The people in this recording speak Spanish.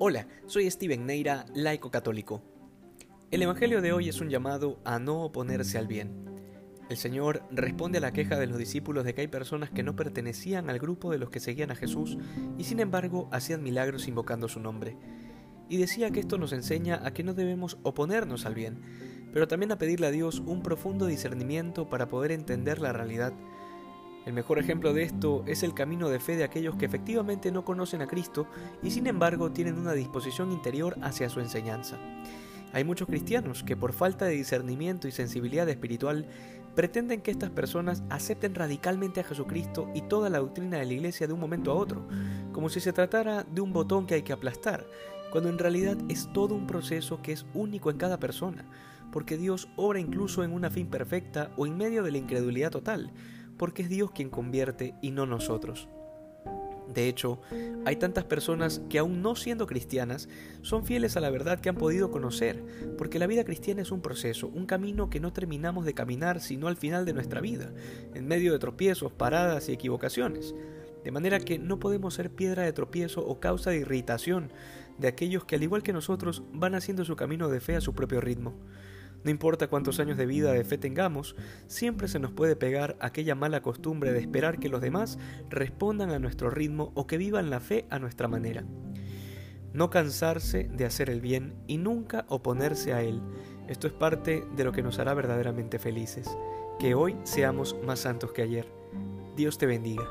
Hola, soy Steven Neira, laico católico. El Evangelio de hoy es un llamado a no oponerse al bien. El Señor responde a la queja de los discípulos de que hay personas que no pertenecían al grupo de los que seguían a Jesús y sin embargo hacían milagros invocando su nombre. Y decía que esto nos enseña a que no debemos oponernos al bien, pero también a pedirle a Dios un profundo discernimiento para poder entender la realidad el mejor ejemplo de esto es el camino de fe de aquellos que efectivamente no conocen a Cristo y sin embargo tienen una disposición interior hacia su enseñanza. Hay muchos cristianos que por falta de discernimiento y sensibilidad espiritual pretenden que estas personas acepten radicalmente a Jesucristo y toda la doctrina de la Iglesia de un momento a otro, como si se tratara de un botón que hay que aplastar, cuando en realidad es todo un proceso que es único en cada persona, porque Dios obra incluso en una fin perfecta o en medio de la incredulidad total, porque es Dios quien convierte y no nosotros. De hecho, hay tantas personas que aún no siendo cristianas son fieles a la verdad que han podido conocer, porque la vida cristiana es un proceso, un camino que no terminamos de caminar sino al final de nuestra vida, en medio de tropiezos, paradas y equivocaciones. De manera que no podemos ser piedra de tropiezo o causa de irritación de aquellos que al igual que nosotros van haciendo su camino de fe a su propio ritmo. No importa cuántos años de vida de fe tengamos, siempre se nos puede pegar aquella mala costumbre de esperar que los demás respondan a nuestro ritmo o que vivan la fe a nuestra manera. No cansarse de hacer el bien y nunca oponerse a él. Esto es parte de lo que nos hará verdaderamente felices. Que hoy seamos más santos que ayer. Dios te bendiga.